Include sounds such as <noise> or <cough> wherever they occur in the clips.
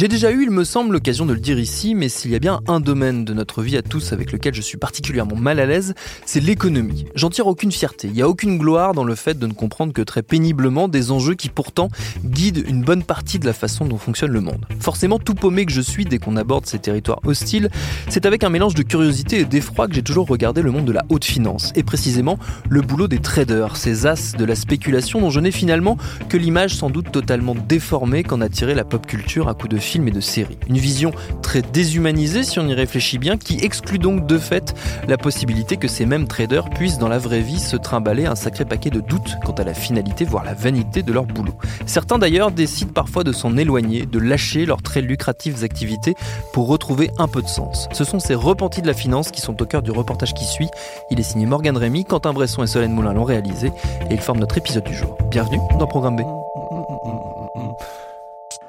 J'ai déjà eu, il me semble, l'occasion de le dire ici, mais s'il y a bien un domaine de notre vie à tous avec lequel je suis particulièrement mal à l'aise, c'est l'économie. J'en tire aucune fierté. Il n'y a aucune gloire dans le fait de ne comprendre que très péniblement des enjeux qui pourtant guident une bonne partie de la façon dont fonctionne le monde. Forcément, tout paumé que je suis dès qu'on aborde ces territoires hostiles, c'est avec un mélange de curiosité et d'effroi que j'ai toujours regardé le monde de la haute finance, et précisément le boulot des traders, ces as de la spéculation dont je n'ai finalement que l'image sans doute totalement déformée qu'en a tiré la pop culture à coups de films et de séries. Une vision très déshumanisée si on y réfléchit bien, qui exclut donc de fait la possibilité que ces mêmes traders puissent dans la vraie vie se trimballer un sacré paquet de doutes quant à la finalité, voire la vanité de leur boulot. Certains d'ailleurs décident parfois de s'en éloigner, de lâcher leurs très lucratives activités pour retrouver un peu de sens. Ce sont ces repentis de la finance qui sont au cœur du reportage qui suit. Il est signé Morgan Rémy, Quentin Bresson et Solène Moulin l'ont réalisé et il forme notre épisode du jour. Bienvenue dans Programme B.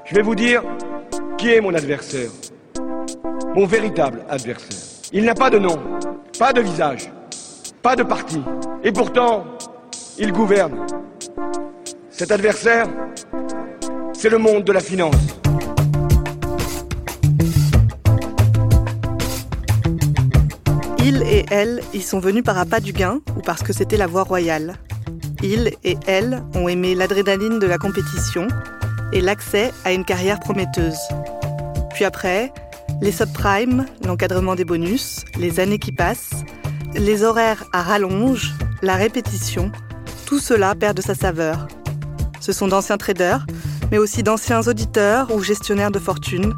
Je vais vous dire qui est mon adversaire Mon véritable adversaire. Il n'a pas de nom, pas de visage, pas de parti. Et pourtant, il gouverne. Cet adversaire, c'est le monde de la finance. Il et elle y sont venus par appât du gain ou parce que c'était la voie royale. Il et elle ont aimé l'adrénaline de la compétition et l'accès à une carrière prometteuse. Après, les subprimes, l'encadrement des bonus, les années qui passent, les horaires à rallonge, la répétition, tout cela perd de sa saveur. Ce sont d'anciens traders, mais aussi d'anciens auditeurs ou gestionnaires de fortune.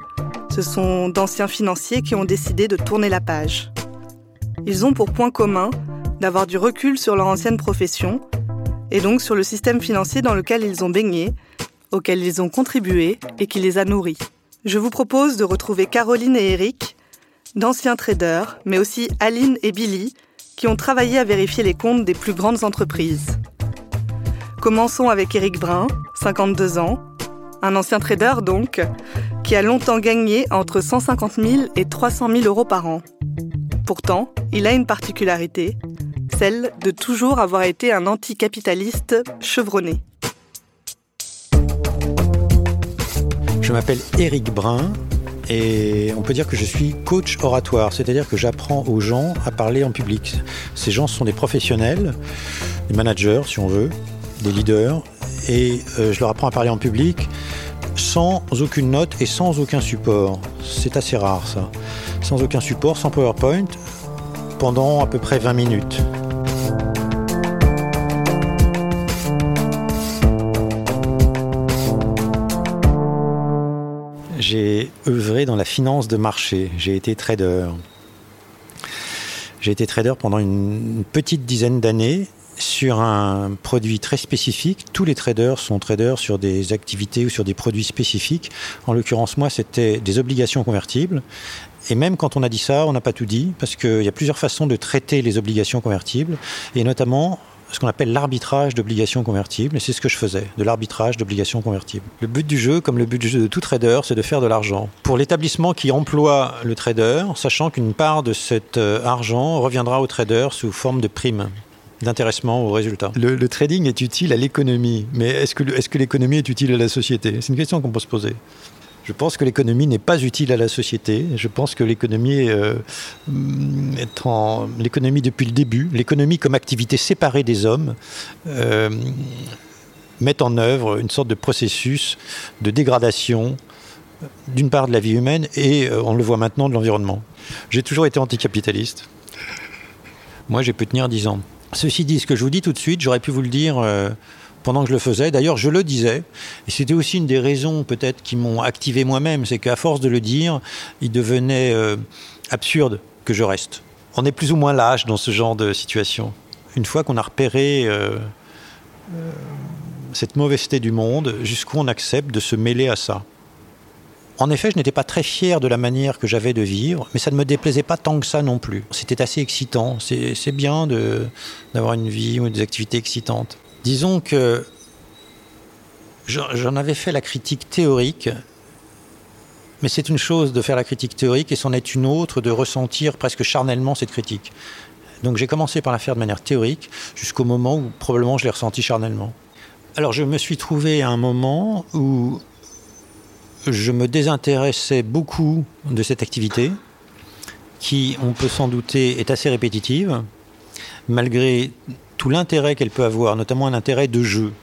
Ce sont d'anciens financiers qui ont décidé de tourner la page. Ils ont pour point commun d'avoir du recul sur leur ancienne profession et donc sur le système financier dans lequel ils ont baigné, auquel ils ont contribué et qui les a nourris. Je vous propose de retrouver Caroline et Eric, d'anciens traders, mais aussi Aline et Billy, qui ont travaillé à vérifier les comptes des plus grandes entreprises. Commençons avec Eric Brun, 52 ans, un ancien trader donc, qui a longtemps gagné entre 150 000 et 300 000 euros par an. Pourtant, il a une particularité, celle de toujours avoir été un anticapitaliste chevronné. Je m'appelle Éric Brun et on peut dire que je suis coach oratoire, c'est-à-dire que j'apprends aux gens à parler en public. Ces gens sont des professionnels, des managers si on veut, des leaders, et euh, je leur apprends à parler en public sans aucune note et sans aucun support. C'est assez rare ça. Sans aucun support, sans PowerPoint, pendant à peu près 20 minutes. Œuvré dans la finance de marché. J'ai été trader. J'ai été trader pendant une petite dizaine d'années sur un produit très spécifique. Tous les traders sont traders sur des activités ou sur des produits spécifiques. En l'occurrence, moi, c'était des obligations convertibles. Et même quand on a dit ça, on n'a pas tout dit, parce qu'il y a plusieurs façons de traiter les obligations convertibles, et notamment ce qu'on appelle l'arbitrage d'obligations convertibles, et c'est ce que je faisais, de l'arbitrage d'obligations convertibles. Le but du jeu, comme le but du jeu de tout trader, c'est de faire de l'argent. Pour l'établissement qui emploie le trader, sachant qu'une part de cet euh, argent reviendra au trader sous forme de prime d'intéressement au résultat. Le, le, trading est utile à l'économie, mais est-ce que, est que l'économie est utile à la société? C'est une question qu'on peut se poser. Je pense que l'économie n'est pas utile à la société. Je pense que l'économie euh, est en l'économie depuis le début, l'économie comme activité séparée des hommes. Euh, met en œuvre une sorte de processus de dégradation d'une part de la vie humaine et, euh, on le voit maintenant, de l'environnement. J'ai toujours été anticapitaliste. Moi, j'ai pu tenir 10 ans. Ceci dit, ce que je vous dis tout de suite, j'aurais pu vous le dire pendant que je le faisais. D'ailleurs, je le disais. Et c'était aussi une des raisons, peut-être, qui m'ont activé moi-même. C'est qu'à force de le dire, il devenait euh, absurde que je reste. On est plus ou moins lâche dans ce genre de situation. une fois qu'on a repéré euh, cette mauvaiseté du monde, jusqu'où on accepte de se mêler à ça. En effet, je n'étais pas très fier de la manière que j'avais de vivre, mais ça ne me déplaisait pas tant que ça non plus. C'était assez excitant. C'est bien d'avoir une vie ou des activités excitantes. Disons que j'en avais fait la critique théorique, mais c'est une chose de faire la critique théorique et c'en est une autre de ressentir presque charnellement cette critique. Donc j'ai commencé par la faire de manière théorique jusqu'au moment où probablement je l'ai ressenti charnellement. Alors je me suis trouvé à un moment où je me désintéressais beaucoup de cette activité, qui, on peut s'en douter, est assez répétitive, malgré tout l'intérêt qu'elle peut avoir, notamment un intérêt de jeu.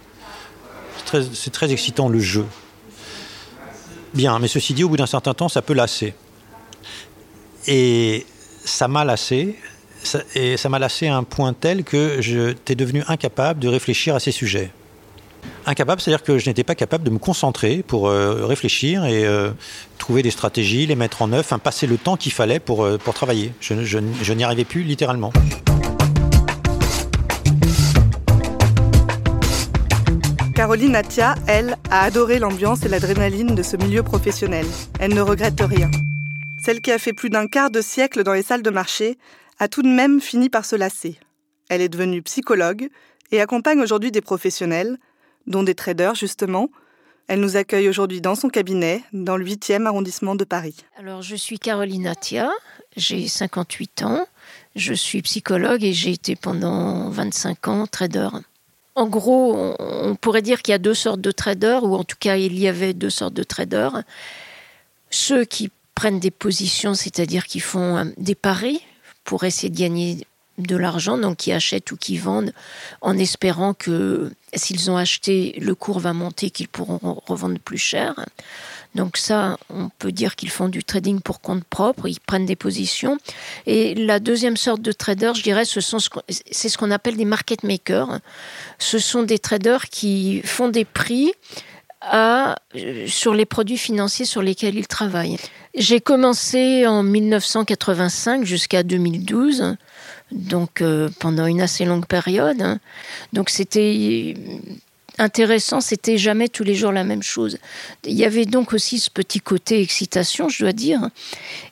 C'est très, excitant le jeu. Bien, mais ceci dit, au bout d'un certain temps, ça peut lasser. Et ça m'a lassé, et ça m'a lassé à un point tel que j'étais devenu incapable de réfléchir à ces sujets. Incapable, c'est-à-dire que je n'étais pas capable de me concentrer pour euh, réfléchir et euh, trouver des stratégies, les mettre en œuvre, passer le temps qu'il fallait pour, euh, pour travailler. Je, je n'y arrivais plus littéralement. Caroline Atia, elle, a adoré l'ambiance et l'adrénaline de ce milieu professionnel. Elle ne regrette rien. Celle qui a fait plus d'un quart de siècle dans les salles de marché a tout de même fini par se lasser. Elle est devenue psychologue et accompagne aujourd'hui des professionnels, dont des traders justement. Elle nous accueille aujourd'hui dans son cabinet, dans le 8e arrondissement de Paris. Alors, je suis Caroline Atia, j'ai 58 ans, je suis psychologue et j'ai été pendant 25 ans trader. En gros, on pourrait dire qu'il y a deux sortes de traders, ou en tout cas, il y avait deux sortes de traders. Ceux qui prennent des positions, c'est-à-dire qui font euh, des paris pour essayer de gagner de l'argent, donc qui achètent ou qui vendent en espérant que s'ils ont acheté, le cours va monter, qu'ils pourront revendre plus cher. Donc ça, on peut dire qu'ils font du trading pour compte propre, ils prennent des positions. Et la deuxième sorte de traders, je dirais, ce c'est ce qu'on appelle des market makers. Ce sont des traders qui font des prix sur les produits financiers sur lesquels ils travaillent. J'ai commencé en 1985 jusqu'à 2012 donc euh, pendant une assez longue période. Hein. Donc c'était intéressant, c'était jamais tous les jours la même chose. Il y avait donc aussi ce petit côté excitation, je dois dire.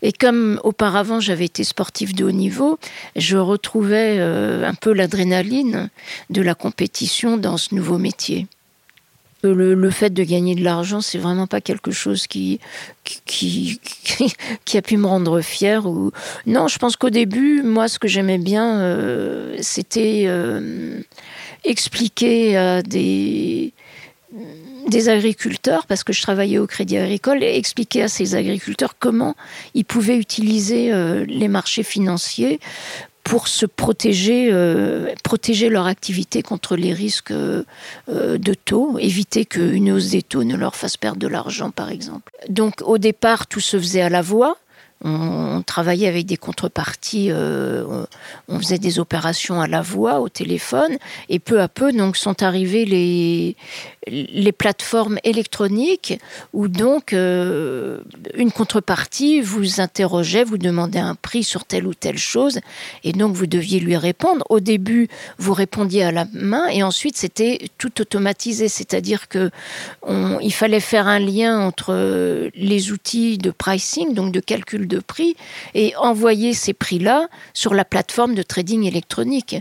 Et comme auparavant j'avais été sportif de haut niveau, je retrouvais euh, un peu l'adrénaline de la compétition dans ce nouveau métier. Le, fait de gagner de l'argent, c'est vraiment pas quelque chose qui qui, qui, <laughs> a pu me rendre fier. Ou... Non, je pense qu'au début, moi, ce que j'aimais bien, euh, c'était euh, expliquer à des, des agriculteurs, parce que je travaillais au Crédit Agricole, et expliquer à ces agriculteurs comment ils pouvaient utiliser euh, les marchés financiers pour se protéger, euh, protéger leur activité contre les risques euh, de taux, éviter qu'une hausse des taux ne leur fasse perdre de l'argent, par exemple. Donc au départ, tout se faisait à la voix. On, travaillait avec des contreparties, euh, on faisait des opérations à la voix, au téléphone, et peu à peu donc sont arrivées les, les plateformes électroniques où donc euh, une contrepartie vous interrogeait, vous demandait un prix sur telle ou telle chose et donc vous deviez lui répondre. Au début, vous répondiez à la main et ensuite c'était tout automatisé, c'est-à-dire que il fallait faire un lien entre les outils de pricing, donc de calcul de prix, et envoyer ces prix-là sur la plateforme de trading électronique.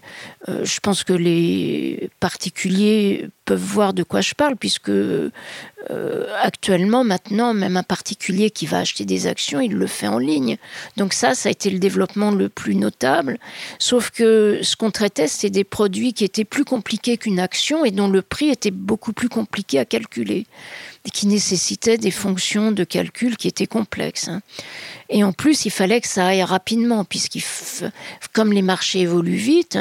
Euh, je pense que les particuliers peuvent voir de quoi je parle, puisque euh, actuellement, maintenant, même un particulier qui va acheter des actions, il le fait en ligne. Donc ça, ça a été le développement le plus notable. Sauf que ce qu'on traitait, c'était des produits qui étaient plus compliqués qu'une action et dont le prix était beaucoup plus compliqué à calculer, qui nécessitaient des fonctions de calcul qui étaient complexes. Hein. Et en plus, il fallait que ça aille rapidement, puisqu'il, comme les marchés évoluent vite,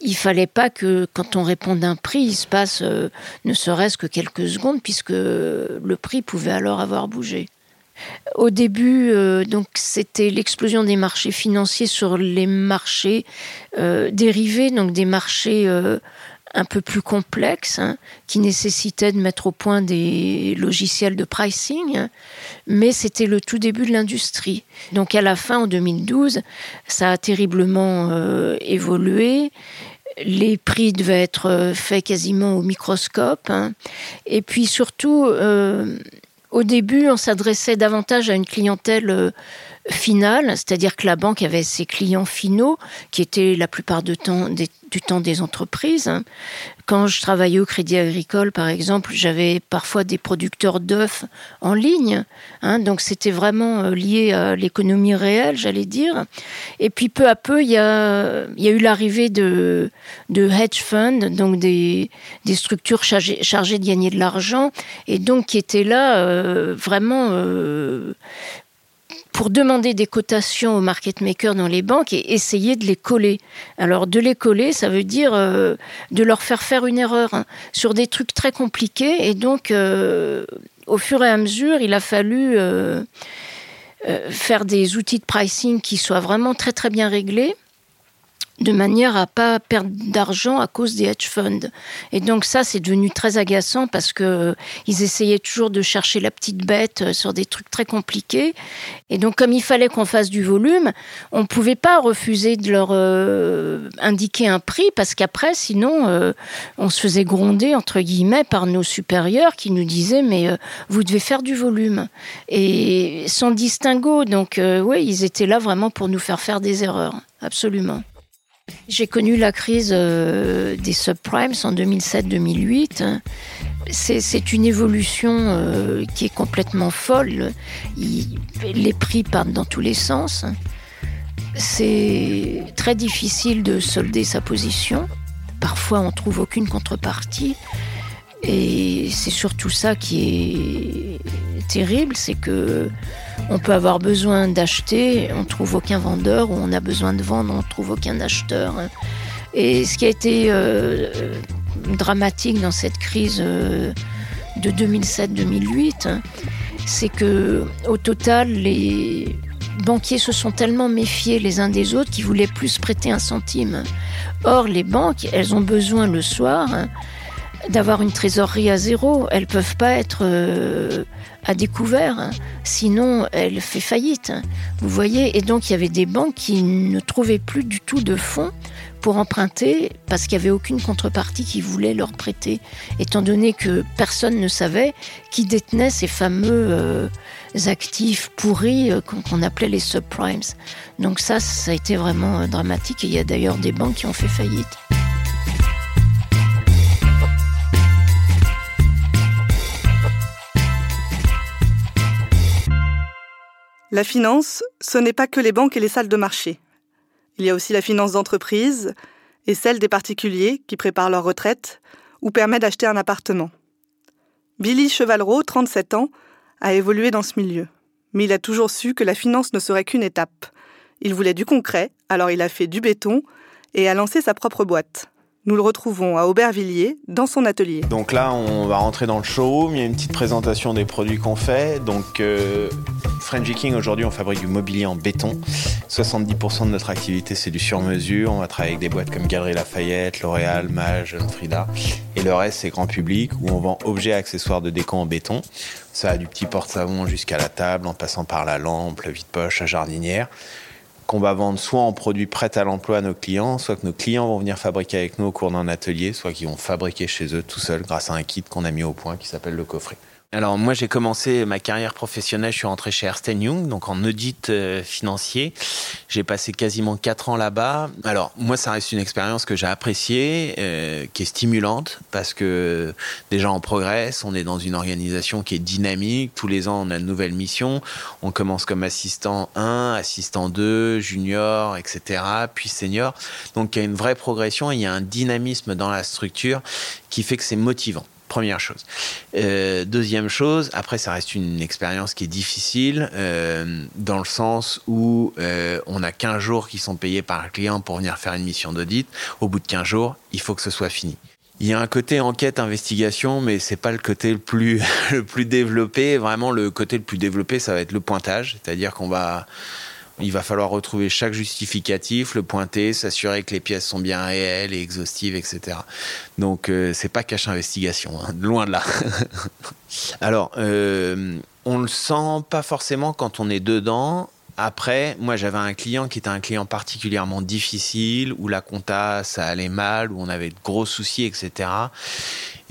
il fallait pas que quand on répond d'un prix, il se passe euh, ne serait-ce que quelques secondes, puisque le prix pouvait alors avoir bougé. Au début, euh, donc c'était l'explosion des marchés financiers sur les marchés euh, dérivés, donc des marchés un peu plus complexe, hein, qui nécessitait de mettre au point des logiciels de pricing, mais c'était le tout début de l'industrie. Donc à la fin, en 2012, ça a terriblement euh, évolué. les prix devaient être faits quasiment au microscope. Hein. Et puis surtout, au début, on s'adressait davantage à une clientèle finale, c'est-à-dire que la banque avait ses clients finaux, qui étaient la plupart du temps des, du temps des entreprises. Quand je travaillais au Crédit Agricole, par exemple, j'avais parfois des producteurs d'œufs en ligne, hein, donc c'était vraiment euh, lié à l'économie réelle, j'allais dire. Et puis peu à peu, il y a, eu l'arrivée de, hedge funds, donc des, structures chargées, chargées, de gagner de l'argent, et donc qui étaient là euh, vraiment euh, pour demander des cotations aux market makers dans les banques et essayer de les coller. Alors de les coller, ça veut dire euh, de leur faire faire une erreur hein, sur des trucs très compliqués. Et donc, euh, au fur et à mesure, il a fallu euh, faire des outils de pricing qui soient vraiment très très bien réglés de manière à pas perdre d'argent à cause des hedge funds. Et donc ça, c'est devenu très agaçant parce que euh, ils essayaient toujours de chercher la petite bête euh, sur des trucs très compliqués. Et donc comme il fallait qu'on fasse du volume, on pouvait pas refuser de leur euh, indiquer un prix parce qu'après, sinon, on se faisait gronder entre guillemets par nos supérieurs qui nous disaient mais vous devez faire du volume et sans distinguo. Donc oui, ils étaient là vraiment pour nous faire faire des erreurs, absolument. J'ai connu la crise euh, des subprimes en 2007-2008. C'est une évolution euh, qui est complètement folle. les prix partent dans tous les sens. C'est très difficile de solder sa position. Parfois, on trouve aucune contrepartie. Et c'est surtout ça qui est terrible, c'est que on peut avoir besoin d'acheter, on trouve aucun vendeur, ou on a besoin de vendre, on trouve aucun acheteur. Et ce qui a été euh, dramatique dans cette crise euh, de 2007-2008, c'est que au total, les banquiers se sont tellement méfiés les uns des autres qu'ils voulaient plus prêter un centime. Or, les banques, elles ont besoin le soir d'avoir une trésorerie à zéro. Elles peuvent pas être euh, à découvert, sinon elle fait faillite. Vous voyez, et donc il y avait des banques qui ne trouvaient plus du tout de fonds pour emprunter parce qu'il n'y avait aucune contrepartie qui voulait leur prêter, étant donné que personne ne savait qui détenait ces fameux euh, actifs pourris euh, qu'on appelait les subprimes. Donc ça, ça a été vraiment dramatique et il y a d'ailleurs des banques qui ont fait faillite. La finance, ce n'est pas que les banques et les salles de marché. Il y a aussi la finance d'entreprise et celle des particuliers qui préparent leur retraite ou permet d'acheter un appartement. Billy Chevalreau, 37 ans, a évolué dans ce milieu. Mais il a toujours su que la finance ne serait qu'une étape. Il voulait du concret, alors il a fait du béton et a lancé sa propre boîte. Nous le retrouvons à Aubervilliers, dans son atelier. Donc là, on va rentrer dans le showroom. Il y a une petite présentation des produits qu'on fait. Donc, euh, King, aujourd'hui, on fabrique du mobilier en béton. 70% de notre activité, c'est du sur-mesure. On va travailler avec des boîtes comme Galerie Lafayette, L'Oréal, Mage, Frida. Et le reste, c'est grand public, où on vend objets et accessoires de déco en béton. Ça a du petit porte-savon jusqu'à la table, en passant par la lampe, le vide-poche, la jardinière qu'on va vendre soit en produits prêts à l'emploi à nos clients, soit que nos clients vont venir fabriquer avec nous au cours d'un atelier, soit qu'ils vont fabriquer chez eux tout seuls grâce à un kit qu'on a mis au point qui s'appelle le coffret. Alors moi j'ai commencé ma carrière professionnelle, je suis rentré chez Ernst Young, donc en audit euh, financier. J'ai passé quasiment quatre ans là-bas. Alors moi ça reste une expérience que j'ai appréciée, euh, qui est stimulante parce que déjà on progresse, on est dans une organisation qui est dynamique. Tous les ans on a de nouvelles missions. On commence comme assistant 1, assistant 2, junior, etc. Puis senior. Donc il y a une vraie progression, il y a un dynamisme dans la structure qui fait que c'est motivant. Première chose. Euh, deuxième chose, après, ça reste une expérience qui est difficile, euh, dans le sens où euh, on a 15 jours qui sont payés par un client pour venir faire une mission d'audit. Au bout de 15 jours, il faut que ce soit fini. Il y a un côté enquête, investigation, mais c'est pas le côté le plus, <laughs> le plus développé. Vraiment, le côté le plus développé, ça va être le pointage. C'est-à-dire qu'on va, il va falloir retrouver chaque justificatif, le pointer, s'assurer que les pièces sont bien réelles et exhaustives, etc. Donc euh, c'est pas cache investigation, hein, loin de là. <laughs> Alors, euh, on le sent pas forcément quand on est dedans, Après, moi, j'avais un client qui était un client particulièrement difficile, où la compta, ça allait mal, où on avait de gros soucis, etc.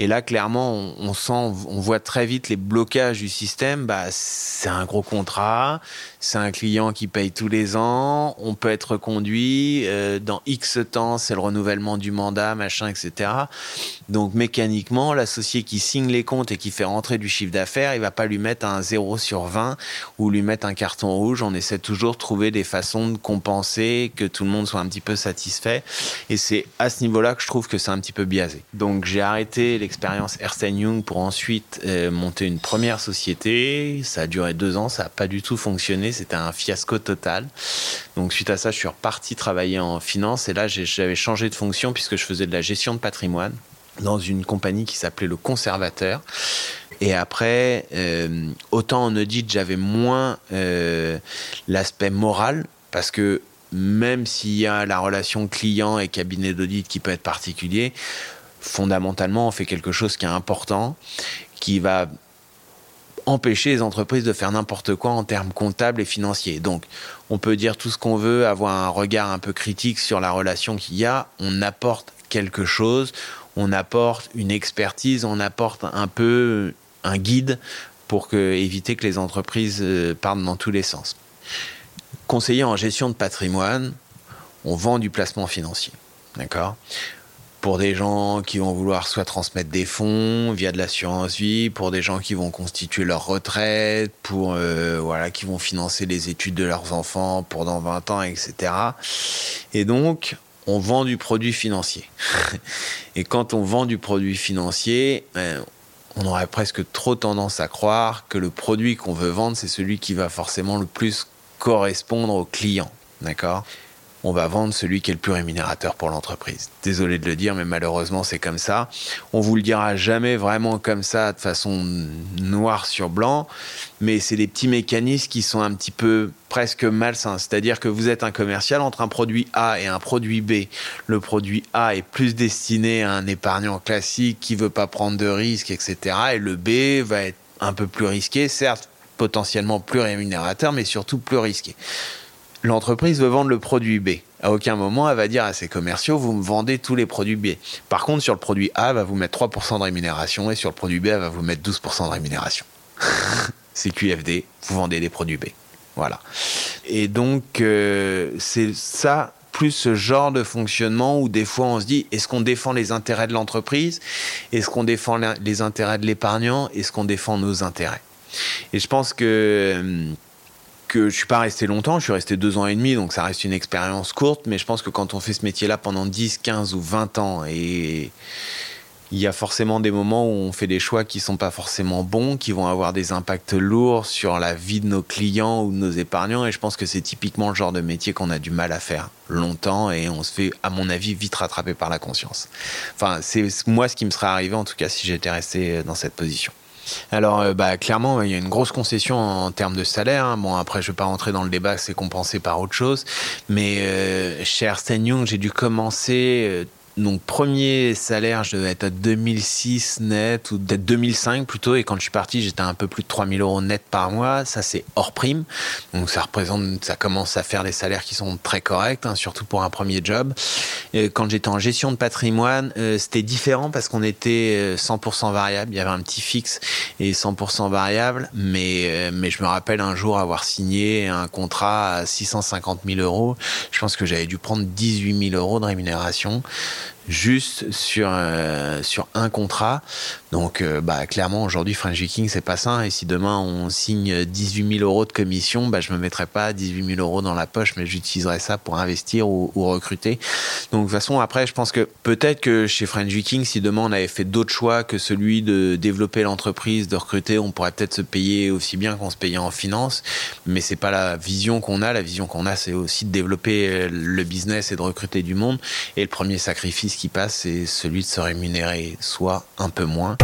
Et là, clairement, on, sent, on voit très vite les blocages du système. Bah, c'est un gros contrat, c'est un client qui paye tous les ans, on peut être conduit euh, dans X temps, c'est le renouvellement du mandat, machin, etc. Donc mécaniquement, l'associé qui signe les comptes et qui fait rentrer du chiffre d'affaires, il va pas lui mettre un 0 sur 20 ou lui mettre un carton rouge. On essaie toujours de trouver des façons de compenser, que tout le monde soit un petit peu satisfait. Et c'est à ce niveau-là que je trouve que c'est un petit peu biaisé. Donc j'ai arrêté les expérience Ernst Young pour ensuite euh, monter une première société. Ça a duré deux ans, ça n'a pas du tout fonctionné, c'était un fiasco total. Donc suite à ça, je suis reparti travailler en finance et là j'avais changé de fonction puisque je faisais de la gestion de patrimoine dans une compagnie qui s'appelait le Conservateur. Et après, euh, autant en audit, j'avais moins euh, l'aspect moral parce que même s'il y a la relation client et cabinet d'audit qui peut être particulier, fondamentalement, on fait quelque chose qui est important, qui va empêcher les entreprises de faire n'importe quoi en termes comptables et financiers. Donc, on peut dire tout ce qu'on veut, avoir un regard un peu critique sur la relation qu'il y a, on apporte quelque chose, on apporte une expertise, on apporte un peu un guide pour éviter que les entreprises euh, partent dans tous les sens. Conseiller en gestion de patrimoine, on vend du placement financier. D'accord? Pour des gens qui vont vouloir soit transmettre des fonds via de l'assurance vie, pour des gens qui vont constituer leur retraite, pour euh, voilà qui vont financer les études de leurs enfants pour dans 20 ans, etc. Et donc on vend du produit financier. <laughs> Et quand on vend du produit financier, ben, on aurait presque trop tendance à croire que le produit qu'on veut vendre, c'est celui qui va forcément le plus correspondre au client. D'accord? On va vendre celui qui est le plus rémunérateur pour l'entreprise. Désolé de le dire, mais malheureusement c'est comme ça. On vous le dira jamais vraiment comme ça, de façon noire sur blanc, mais c'est des petits mécanismes qui sont un petit peu presque malsains. C'est-à-dire que vous êtes un commercial entre un produit A et un produit B. Le produit A est plus destiné à un épargnant classique qui veut pas prendre de risques, etc. Et le B va être un peu plus risqué, certes potentiellement plus rémunérateur, mais surtout plus risqué l'entreprise veut vendre le produit B. À aucun moment, elle va dire à ses commerciaux, vous me vendez tous les produits B. Par contre, sur le produit A, elle va vous mettre 3% de rémunération et sur le produit B, elle va vous mettre 12% de rémunération. <laughs> c'est QFD, vous vendez des produits B. Voilà. Et donc, euh, c'est ça, plus ce genre de fonctionnement où des fois on se dit, est-ce qu'on défend les intérêts de l'entreprise? Est-ce qu'on défend les intérêts de l'épargnant? Est-ce qu'on défend nos intérêts? Et je pense que euh, que je suis pas resté longtemps, je suis resté deux ans et demi, donc ça reste une expérience courte, mais je pense que quand on fait ce métier-là pendant 10, 15 ou 20 ans, et il y a forcément des moments où on fait des choix qui sont pas forcément bons, qui vont avoir des impacts lourds sur la vie de nos clients ou de nos épargnants, et je pense que c'est typiquement le genre de métier qu'on a du mal à faire longtemps, et on se fait, à mon avis, vite rattraper par la conscience. Enfin, c'est moi ce qui me serait arrivé, en tout cas, si j'étais resté dans cette position. Alors, euh, bah, clairement, il y a une grosse concession en termes de salaire. Hein. Bon, après, je ne vais pas rentrer dans le débat, c'est compensé par autre chose. Mais euh, chez Ernst Young, j'ai dû commencer euh, donc premier salaire, je devais être à 2006 net ou peut-être 2005 plutôt. Et quand je suis parti, j'étais un peu plus de 3000 euros net par mois. Ça, c'est hors prime. Donc ça représente, ça commence à faire des salaires qui sont très corrects, hein, surtout pour un premier job. Et quand j'étais en gestion de patrimoine, euh, c'était différent parce qu'on était 100% euh, variable. Il y avait un petit fixe et 100% variable. Mais, euh, mais je me rappelle un jour avoir signé un contrat à 650 000 euros. Je pense que j'avais dû prendre 18 000 euros de rémunération juste sur, euh, sur un contrat. Donc, euh, bah, clairement, aujourd'hui, French Viking, c'est pas ça. Et si demain, on signe 18 000 euros de commission, bah, je me mettrai pas 18 000 euros dans la poche, mais j'utiliserai ça pour investir ou, recruter. Donc, de toute façon, après, je pense que peut-être que chez French Viking, si demain, on avait fait d'autres choix que celui de développer l'entreprise, de recruter, on pourrait peut-être se payer aussi bien qu'on se payait en finance. Mais c'est pas la vision qu'on a. La vision qu'on a, c'est aussi de développer le business et de recruter du monde. Et le premier sacrifice qui passe, c'est celui de se rémunérer soit un peu moins.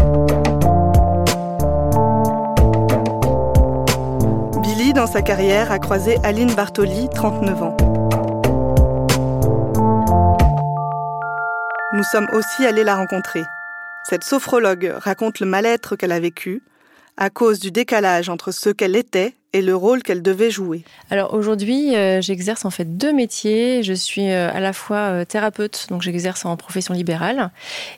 Billy, dans sa carrière, a croisé Aline Bartoli, 39 ans. Nous sommes aussi allés la rencontrer. Cette sophrologue raconte le mal-être qu'elle a vécu à cause du décalage entre ce qu'elle était et le rôle qu'elle devait jouer. Alors aujourd'hui, euh, j'exerce en fait deux métiers. Je suis euh, à la fois euh, thérapeute, donc j'exerce en profession libérale,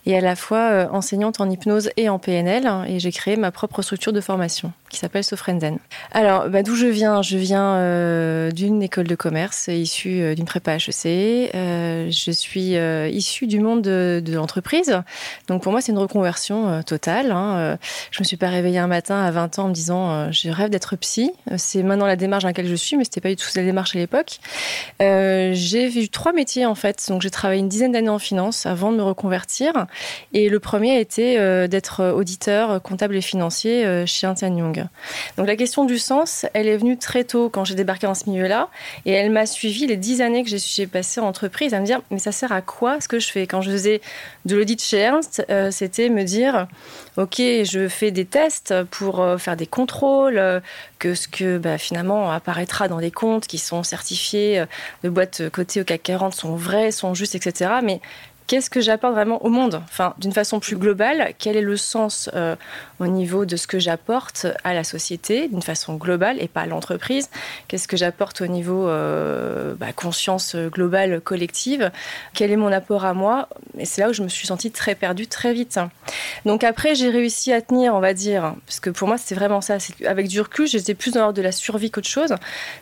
et à la fois enseignante en hypnose et en PNL. Et j'ai créé ma propre structure de formation qui s'appelle Sofrenzen. Alors, bah, d'où je viens? Je viens d'une école de commerce issue d'une prépa HEC. je suis issue du monde de, l'entreprise. Donc pour moi, c'est une reconversion totale. Hein. Je me suis pas réveillée un matin à 20 ans en me disant je rêve d'être psy. C'est maintenant la démarche dans laquelle je suis, mais c'était pas du tout la démarche à l'époque. Euh, j'ai eu trois métiers en fait. Donc j'ai travaillé une dizaine d'années en finance avant de me reconvertir. Et le premier a été euh, d'être auditeur comptable et financier euh, chez Ernst Young. Donc la question du sens, elle est venue très tôt quand j'ai débarqué dans ce milieu-là, et elle m'a suivi les dix années que j'ai passées en entreprise à me dire mais ça sert à quoi ce que je fais? Quand je faisais de l'audit chez Ernst, c'était me dire ok je fais des tests pour faire des contrôles, que ce que bah, finalement apparaîtra dans les comptes qui sont certifiés euh, de boîtes cotées au CAC 40 sont vrais, sont justes, etc. Mais qu'est-ce que j'apporte vraiment au monde? Enfin, d'une façon plus globale, quel est le sens euh, au niveau de ce que j'apporte à la société, d'une façon globale et pas à l'entreprise? Qu'est-ce que j'apporte au niveau euh, bah, conscience globale collective? Quel est mon apport à moi? Et c'est là où je me suis sentie très perdue très vite. Donc après, j'ai réussi à tenir, on va dire, parce que pour moi, c'était vraiment ça. Avec du recul, j'étais plus dans l'ordre de la survie qu'autre chose.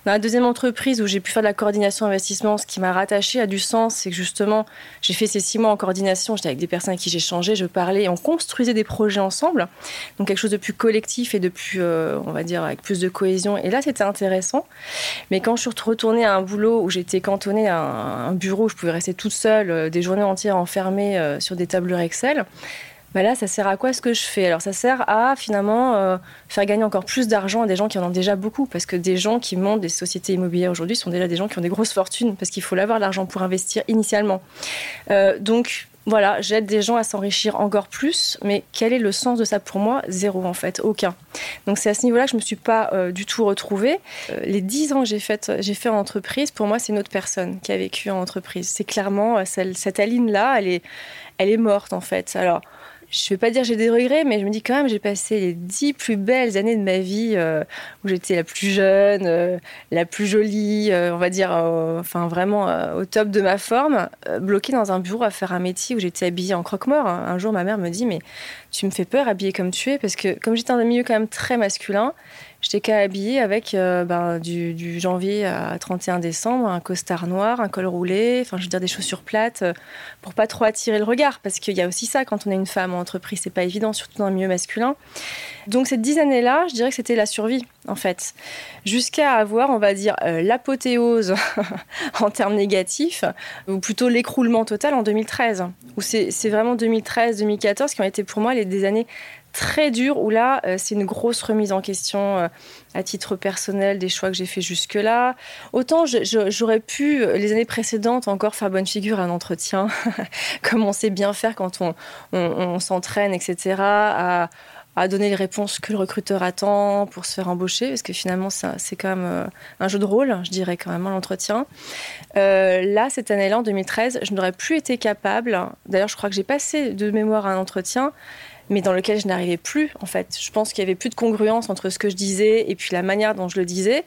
Dans la deuxième entreprise où j'ai pu faire de la coordination investissement, ce qui m'a rattaché à du sens, c'est que justement, j'ai fait ces six en coordination. J'étais avec des personnes avec qui changé, je parlais, on construisait des projets ensemble. Donc quelque chose de plus collectif et de plus, euh, on va dire, avec plus de cohésion. Et là, c'était intéressant. Mais quand je suis retournée à un boulot où j'étais cantonnée à un, bureau où je pouvais rester toute seule euh, des journées entières enfermée euh, sur des tableurs Excel, bah là, ça sert à quoi ce que je fais? Alors, ça sert à finalement euh, faire gagner encore plus d'argent à des gens qui en ont déjà beaucoup, parce que des gens qui montent des sociétés immobilières aujourd'hui sont déjà des gens qui ont des grosses fortunes, parce qu'il faut l'avoir l'argent pour investir initialement. Euh, donc, voilà, j'aide des gens à s'enrichir encore plus, mais quel est le sens de ça? Pour moi Zéro en fait, aucun. Donc c'est à ce niveau-là que je me suis pas euh, du tout retrouvée. les dix ans que j'ai fait, j'ai fait en entreprise, pour moi c'est une autre personne qui a vécu en entreprise. C'est clairement cette Aline-là, elle est, elle est morte en fait. Alors je vais pas dire j'ai des regrets, mais je me dis quand même j'ai passé les dix plus belles années de ma vie euh, où j'étais la plus jeune, euh, la plus jolie, euh, on va dire, enfin vraiment au top de ma forme, bloquée dans un bureau à faire un métier où j'étais habillée en croque-mort. Un jour, ma mère me dit mais tu me fais peur habillée comme tu es parce que comme j'étais dans un milieu quand même très masculin, J'étais qu'à habiller avec euh, ben, du, janvier à 31 décembre, un costard noir, un col roulé, enfin je veux dire des chaussures plates, euh, pour pas trop attirer le regard, parce qu'il y a aussi ça quand on est une femme en entreprise, c'est pas évident, surtout dans un milieu masculin. Donc cette dix années-là, je dirais que c'était la survie, en fait, jusqu'à avoir, on va dire, euh, l'apothéose <laughs> en termes négatifs, ou plutôt l'écroulement total en 2013, où c'est vraiment 2013-2014 qui ont été pour moi les, des années très dur où là, euh, c'est une grosse remise en question euh, à titre personnel des choix que j'ai fait jusque-là. Autant j'aurais pu, euh, les années précédentes, encore faire bonne figure à un entretien, <laughs> comme on sait bien faire quand on, s'entraîne, etc., à, à, donner les réponses que le recruteur attend pour se faire embaucher, parce que finalement, c'est quand même un jeu de rôle, je dirais quand même, l'entretien. là, cette année-là, en 2013, je n'aurais plus été capable, d'ailleurs, je crois que j'ai passé de mémoire à un entretien, mais dans lequel je n'arrivais plus, en fait. Je pense qu'il y avait plus de congruence entre ce que je disais et puis la manière dont je le disais,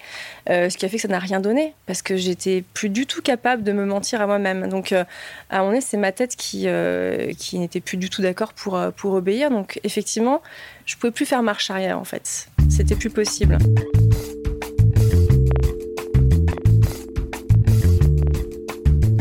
euh, ce qui a fait que ça n'a rien donné, parce que j'étais plus du tout capable de me mentir à moi-même. Donc, euh, à un moment donné, c'est ma tête qui, euh, qui n'était plus du tout d'accord pour, pour obéir. Donc, effectivement, je pouvais plus faire marche arrière, en fait. C'était plus possible.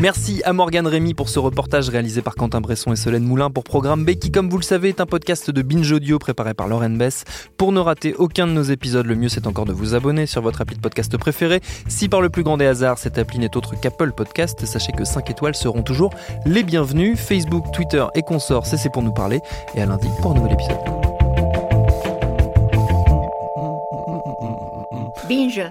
Merci à Morgane Rémy pour ce reportage réalisé par Quentin Bresson et Solène Moulin pour Programme B qui, comme vous le savez, est un podcast de Binge Audio préparé par Lauren Bess. Pour ne rater aucun de nos épisodes, le mieux c'est encore de vous abonner sur votre appli de podcast préféré. Si par le plus grand des hasards, cette appli n'est autre qu'Apple Podcast, sachez que 5 étoiles seront toujours les bienvenus. Facebook, Twitter et consorts, c'est pour nous parler. Et à lundi pour un nouvel épisode. Binge